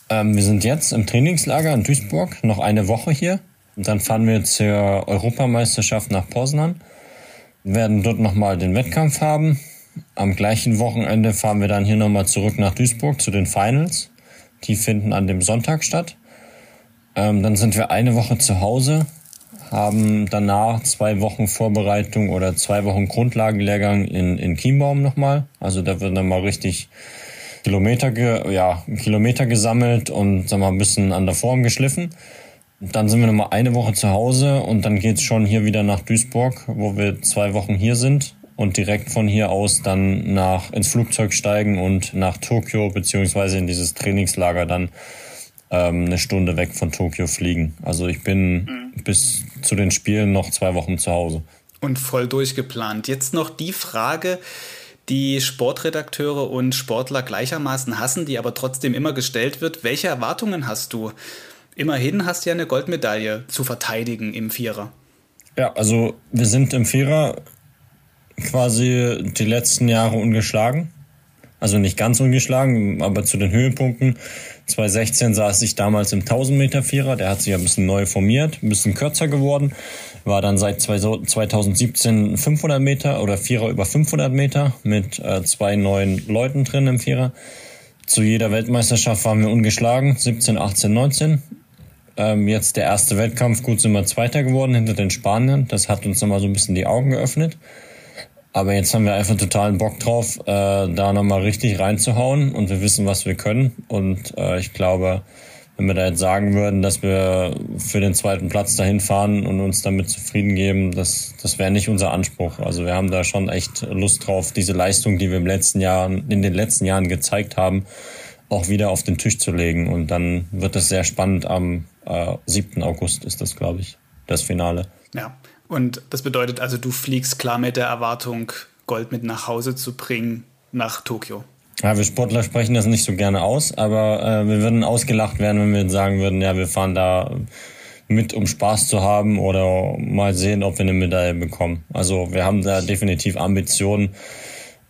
Ähm, wir sind jetzt im Trainingslager in Duisburg, noch eine Woche hier. Und dann fahren wir zur Europameisterschaft nach Poznan, werden dort nochmal den Wettkampf haben. Am gleichen Wochenende fahren wir dann hier nochmal zurück nach Duisburg zu den Finals. Die finden an dem Sonntag statt. Ähm, dann sind wir eine Woche zu Hause, haben danach zwei Wochen Vorbereitung oder zwei Wochen Grundlagenlehrgang in, in Chiembaum nochmal. Also da wird dann mal richtig Kilometer, ge, ja, Kilometer gesammelt und sag mal, ein bisschen an der Form geschliffen. Dann sind wir nochmal eine Woche zu Hause und dann geht's schon hier wieder nach Duisburg, wo wir zwei Wochen hier sind und direkt von hier aus dann nach ins Flugzeug steigen und nach Tokio beziehungsweise in dieses Trainingslager dann ähm, eine Stunde weg von Tokio fliegen. Also ich bin mhm. bis zu den Spielen noch zwei Wochen zu Hause. Und voll durchgeplant. Jetzt noch die Frage, die Sportredakteure und Sportler gleichermaßen hassen, die aber trotzdem immer gestellt wird. Welche Erwartungen hast du? Immerhin hast du ja eine Goldmedaille zu verteidigen im Vierer. Ja, also wir sind im Vierer quasi die letzten Jahre ungeschlagen. Also nicht ganz ungeschlagen, aber zu den Höhepunkten 2016 saß ich damals im 1000 Meter Vierer, der hat sich ein bisschen neu formiert, ein bisschen kürzer geworden, war dann seit 2017 500 Meter oder Vierer über 500 Meter mit äh, zwei neuen Leuten drin im Vierer. Zu jeder Weltmeisterschaft waren wir ungeschlagen, 17, 18, 19. Ähm, jetzt der erste Wettkampf, gut sind wir Zweiter geworden hinter den Spaniern. Das hat uns nochmal so ein bisschen die Augen geöffnet. Aber jetzt haben wir einfach totalen Bock drauf, äh, da nochmal richtig reinzuhauen und wir wissen, was wir können. Und äh, ich glaube, wenn wir da jetzt sagen würden, dass wir für den zweiten Platz dahin fahren und uns damit zufrieden geben, das, das wäre nicht unser Anspruch. Also wir haben da schon echt Lust drauf, diese Leistung, die wir im letzten Jahr, in den letzten Jahren gezeigt haben, auch wieder auf den Tisch zu legen. Und dann wird es sehr spannend. Am äh, 7. August ist das, glaube ich, das Finale. Ja, und das bedeutet also, du fliegst klar mit der Erwartung, Gold mit nach Hause zu bringen nach Tokio. Ja, wir Sportler sprechen das nicht so gerne aus, aber äh, wir würden ausgelacht werden, wenn wir sagen würden, ja, wir fahren da mit, um Spaß zu haben oder mal sehen, ob wir eine Medaille bekommen. Also wir haben da definitiv Ambitionen,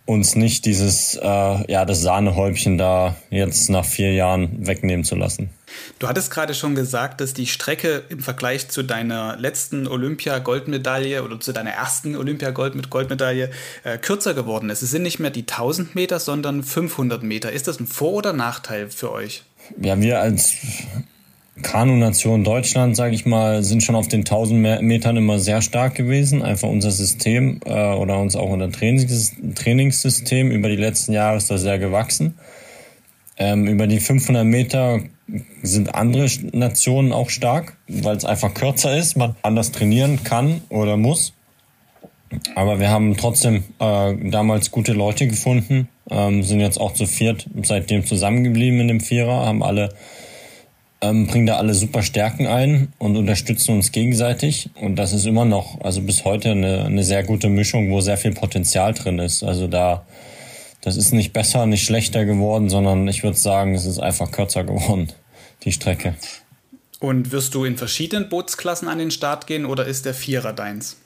uns nicht dieses, äh, ja, das Sahnehäubchen da jetzt nach vier Jahren wegnehmen zu lassen. Du hattest gerade schon gesagt, dass die Strecke im Vergleich zu deiner letzten Olympia-Goldmedaille oder zu deiner ersten Olympia-Goldmedaille äh, kürzer geworden ist. Es sind nicht mehr die 1000 Meter, sondern 500 Meter. Ist das ein Vor- oder Nachteil für euch? Ja, wir als Kanu-Nation Deutschland, sage ich mal, sind schon auf den 1000 Metern immer sehr stark gewesen. Einfach unser System äh, oder uns auch unser Trainings Trainingssystem über die letzten Jahre ist da sehr gewachsen. Ähm, über die 500 Meter sind andere Nationen auch stark, weil es einfach kürzer ist, man anders trainieren kann oder muss. Aber wir haben trotzdem äh, damals gute Leute gefunden, ähm, sind jetzt auch zu viert seitdem zusammengeblieben in dem Vierer, haben alle ähm, bringen da alle super Stärken ein und unterstützen uns gegenseitig. Und das ist immer noch, also bis heute, eine, eine sehr gute Mischung, wo sehr viel Potenzial drin ist. Also da, das ist nicht besser, nicht schlechter geworden, sondern ich würde sagen, es ist einfach kürzer geworden, die Strecke. Und wirst du in verschiedenen Bootsklassen an den Start gehen oder ist der Vierer deins?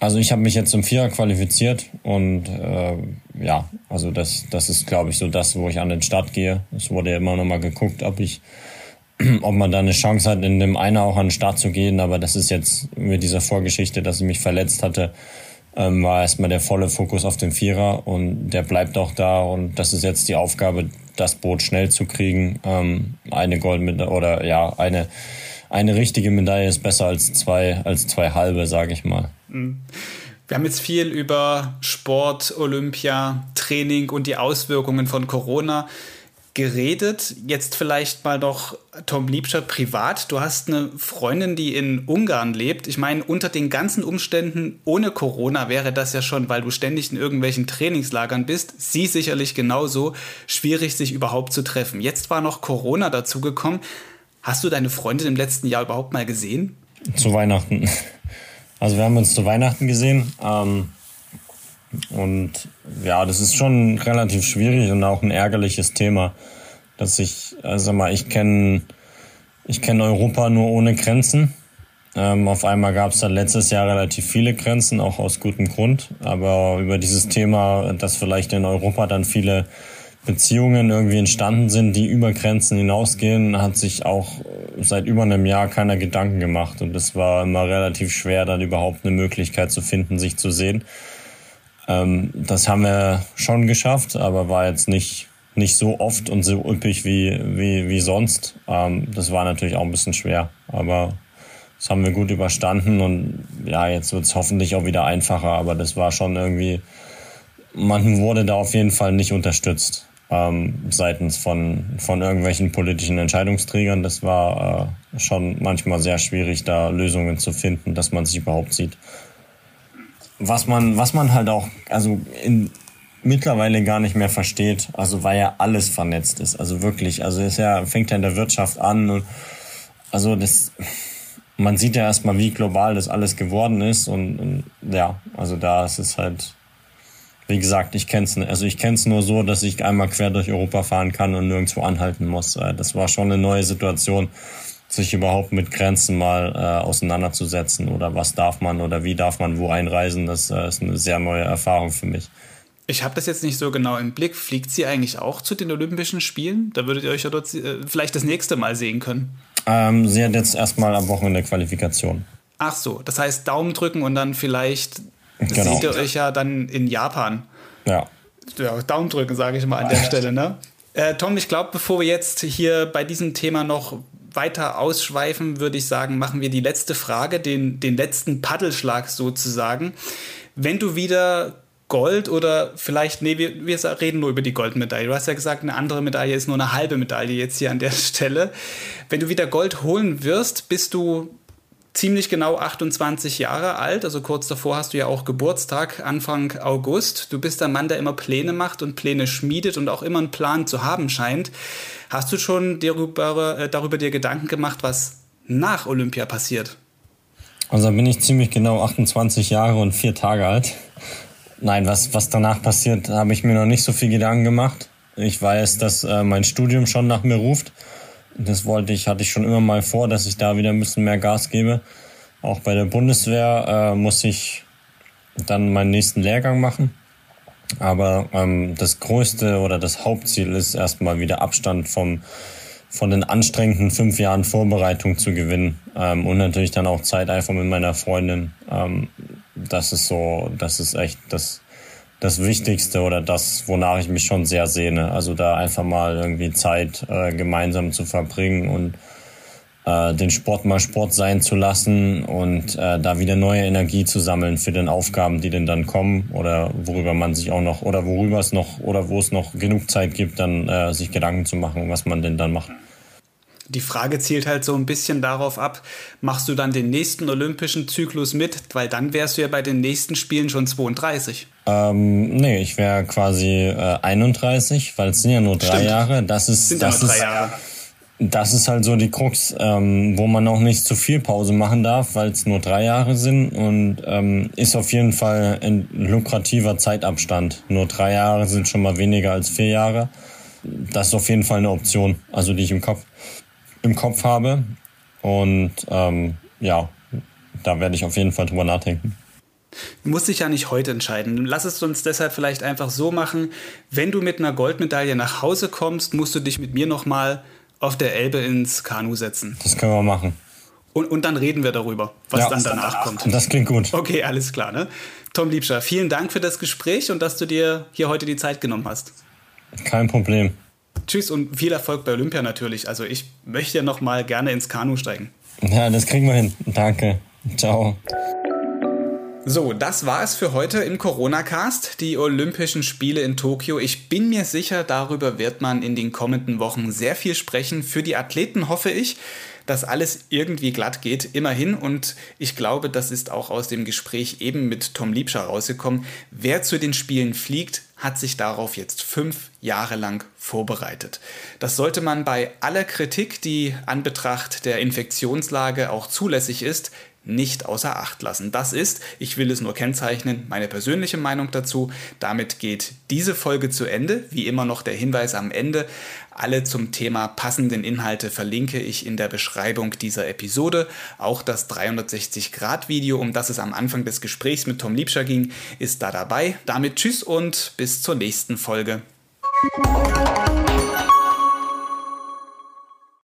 Also ich habe mich jetzt zum Vierer qualifiziert und äh, ja, also das, das ist, glaube ich, so das, wo ich an den Start gehe. Es wurde ja immer noch mal geguckt, ob ich [CLEARS THROAT] ob man da eine Chance hat, in dem einer auch an den Start zu gehen. Aber das ist jetzt mit dieser Vorgeschichte, dass ich mich verletzt hatte, ähm, war erstmal der volle Fokus auf den Vierer und der bleibt auch da. Und das ist jetzt die Aufgabe, das Boot schnell zu kriegen. Ähm, eine Goldmedaille oder ja, eine, eine richtige Medaille ist besser als zwei, als zwei halbe, sage ich mal. Mhm. Wir haben jetzt viel über Sport, Olympia, Training und die Auswirkungen von Corona geredet. Jetzt vielleicht mal doch Tom Liebscher privat. Du hast eine Freundin, die in Ungarn lebt. Ich meine, unter den ganzen Umständen ohne Corona wäre das ja schon, weil du ständig in irgendwelchen Trainingslagern bist, sie sicherlich genauso schwierig, sich überhaupt zu treffen. Jetzt war noch Corona dazugekommen. Hast du deine Freundin im letzten Jahr überhaupt mal gesehen? Zu Weihnachten. [LAUGHS] Also wir haben uns zu Weihnachten gesehen. Ähm und ja, das ist schon relativ schwierig und auch ein ärgerliches Thema, dass ich, also mal, ich kenne ich kenne Europa nur ohne Grenzen. Ähm, auf einmal gab es dann letztes Jahr relativ viele Grenzen, auch aus gutem Grund. Aber über dieses Thema, dass vielleicht in Europa dann viele Beziehungen irgendwie entstanden sind, die über Grenzen hinausgehen, hat sich auch seit über einem Jahr keiner Gedanken gemacht. Und es war immer relativ schwer, dann überhaupt eine Möglichkeit zu finden, sich zu sehen. Ähm, das haben wir schon geschafft, aber war jetzt nicht, nicht so oft und so üppig wie, wie, wie sonst. Ähm, das war natürlich auch ein bisschen schwer, aber das haben wir gut überstanden und ja, jetzt wird es hoffentlich auch wieder einfacher, aber das war schon irgendwie, man wurde da auf jeden Fall nicht unterstützt ähm, seitens von, von irgendwelchen politischen Entscheidungsträgern. Das war äh, schon manchmal sehr schwierig, da Lösungen zu finden, dass man sich überhaupt sieht was man, was man halt auch, also in, mittlerweile gar nicht mehr versteht, also weil ja alles vernetzt ist, also wirklich, also es ja, fängt ja in der Wirtschaft an und also das, man sieht ja erstmal, wie global das alles geworden ist und, und ja, also da ist es halt, wie gesagt, ich kenn's, also ich kenn's nur so, dass ich einmal quer durch Europa fahren kann und nirgendwo anhalten muss. Äh, das war schon eine neue Situation sich überhaupt mit Grenzen mal äh, auseinanderzusetzen oder was darf man oder wie darf man wo einreisen, das äh, ist eine sehr neue Erfahrung für mich. Ich habe das jetzt nicht so genau im Blick. Fliegt sie eigentlich auch zu den Olympischen Spielen? Da würdet ihr euch ja dort äh, vielleicht das nächste Mal sehen können. Ähm, sie hat jetzt erstmal am Wochenende Qualifikation. Ach so, das heißt Daumen drücken und dann vielleicht [LAUGHS] genau. seht ihr euch ja dann in Japan. Ja. Ja, Daumen drücken, sage ich mal an der [LAUGHS] Stelle, ne? Äh, Tom, ich glaube, bevor wir jetzt hier bei diesem Thema noch weiter ausschweifen, würde ich sagen, machen wir die letzte Frage, den, den letzten Paddelschlag sozusagen. Wenn du wieder Gold oder vielleicht, nee, wir, wir reden nur über die Goldmedaille. Du hast ja gesagt, eine andere Medaille ist nur eine halbe Medaille jetzt hier an der [LAUGHS] Stelle. Wenn du wieder Gold holen wirst, bist du ziemlich genau 28 Jahre alt, also kurz davor hast du ja auch Geburtstag, Anfang August. Du bist der Mann, der immer Pläne macht und Pläne schmiedet und auch immer einen Plan zu haben scheint. Hast du schon darüber, äh, darüber dir Gedanken gemacht, was nach Olympia passiert? Also bin ich ziemlich genau 28 Jahre und vier Tage alt. Nein, was, was danach passiert, habe ich mir noch nicht so viel Gedanken gemacht. Ich weiß, dass äh, mein Studium schon nach mir ruft. Das wollte ich, hatte ich schon immer mal vor, dass ich da wieder ein bisschen mehr Gas gebe. Auch bei der Bundeswehr äh, muss ich dann meinen nächsten Lehrgang machen. Aber ähm, das größte oder das Hauptziel ist erstmal wieder Abstand vom von den anstrengenden fünf Jahren Vorbereitung zu gewinnen ähm, und natürlich dann auch Zeit einfach mit meiner Freundin. Ähm, das ist so, das ist echt das das Wichtigste oder das, wonach ich mich schon sehr sehne. Also da einfach mal irgendwie Zeit äh, gemeinsam zu verbringen und äh, den Sport mal Sport sein zu lassen und äh, da wieder neue Energie zu sammeln für den Aufgaben, die denn dann kommen oder worüber man sich auch noch oder worüber es noch oder wo es noch genug Zeit gibt, dann äh, sich Gedanken zu machen, was man denn dann macht. Die Frage zielt halt so ein bisschen darauf ab, machst du dann den nächsten olympischen Zyklus mit, weil dann wärst du ja bei den nächsten Spielen schon 32. Ähm, nee, ich wäre quasi äh, 31, weil es sind ja nur drei Stimmt. Jahre. Das ist, sind das ja nur drei ist, Jahre. Das ist halt so die Krux, ähm, wo man auch nicht zu viel Pause machen darf, weil es nur drei Jahre sind und ähm, ist auf jeden Fall ein lukrativer Zeitabstand. Nur drei Jahre sind schon mal weniger als vier Jahre. Das ist auf jeden Fall eine Option, also die ich im Kopf im Kopf habe und ähm, ja, da werde ich auf jeden Fall drüber nachdenken. Muss sich ja nicht heute entscheiden. Lass es uns deshalb vielleicht einfach so machen. Wenn du mit einer Goldmedaille nach Hause kommst, musst du dich mit mir nochmal auf der Elbe ins Kanu setzen. Das können wir machen. Und, und dann reden wir darüber, was ja, dann danach kommt. Das klingt gut. Okay, alles klar. Ne? Tom Liebscher, vielen Dank für das Gespräch und dass du dir hier heute die Zeit genommen hast. Kein Problem. Tschüss und viel Erfolg bei Olympia natürlich. Also ich möchte ja noch mal gerne ins Kanu steigen. Ja, das kriegen wir hin. Danke. Ciao. So, das war es für heute im Corona-Cast, die Olympischen Spiele in Tokio. Ich bin mir sicher, darüber wird man in den kommenden Wochen sehr viel sprechen. Für die Athleten hoffe ich, dass alles irgendwie glatt geht, immerhin. Und ich glaube, das ist auch aus dem Gespräch eben mit Tom Liebscher rausgekommen. Wer zu den Spielen fliegt, hat sich darauf jetzt fünf Jahre lang vorbereitet. Das sollte man bei aller Kritik, die an Betracht der Infektionslage auch zulässig ist, nicht außer Acht lassen. Das ist, ich will es nur kennzeichnen, meine persönliche Meinung dazu. Damit geht diese Folge zu Ende. Wie immer noch der Hinweis am Ende. Alle zum Thema passenden Inhalte verlinke ich in der Beschreibung dieser Episode. Auch das 360-Grad-Video, um das es am Anfang des Gesprächs mit Tom Liebscher ging, ist da dabei. Damit tschüss und bis zur nächsten Folge.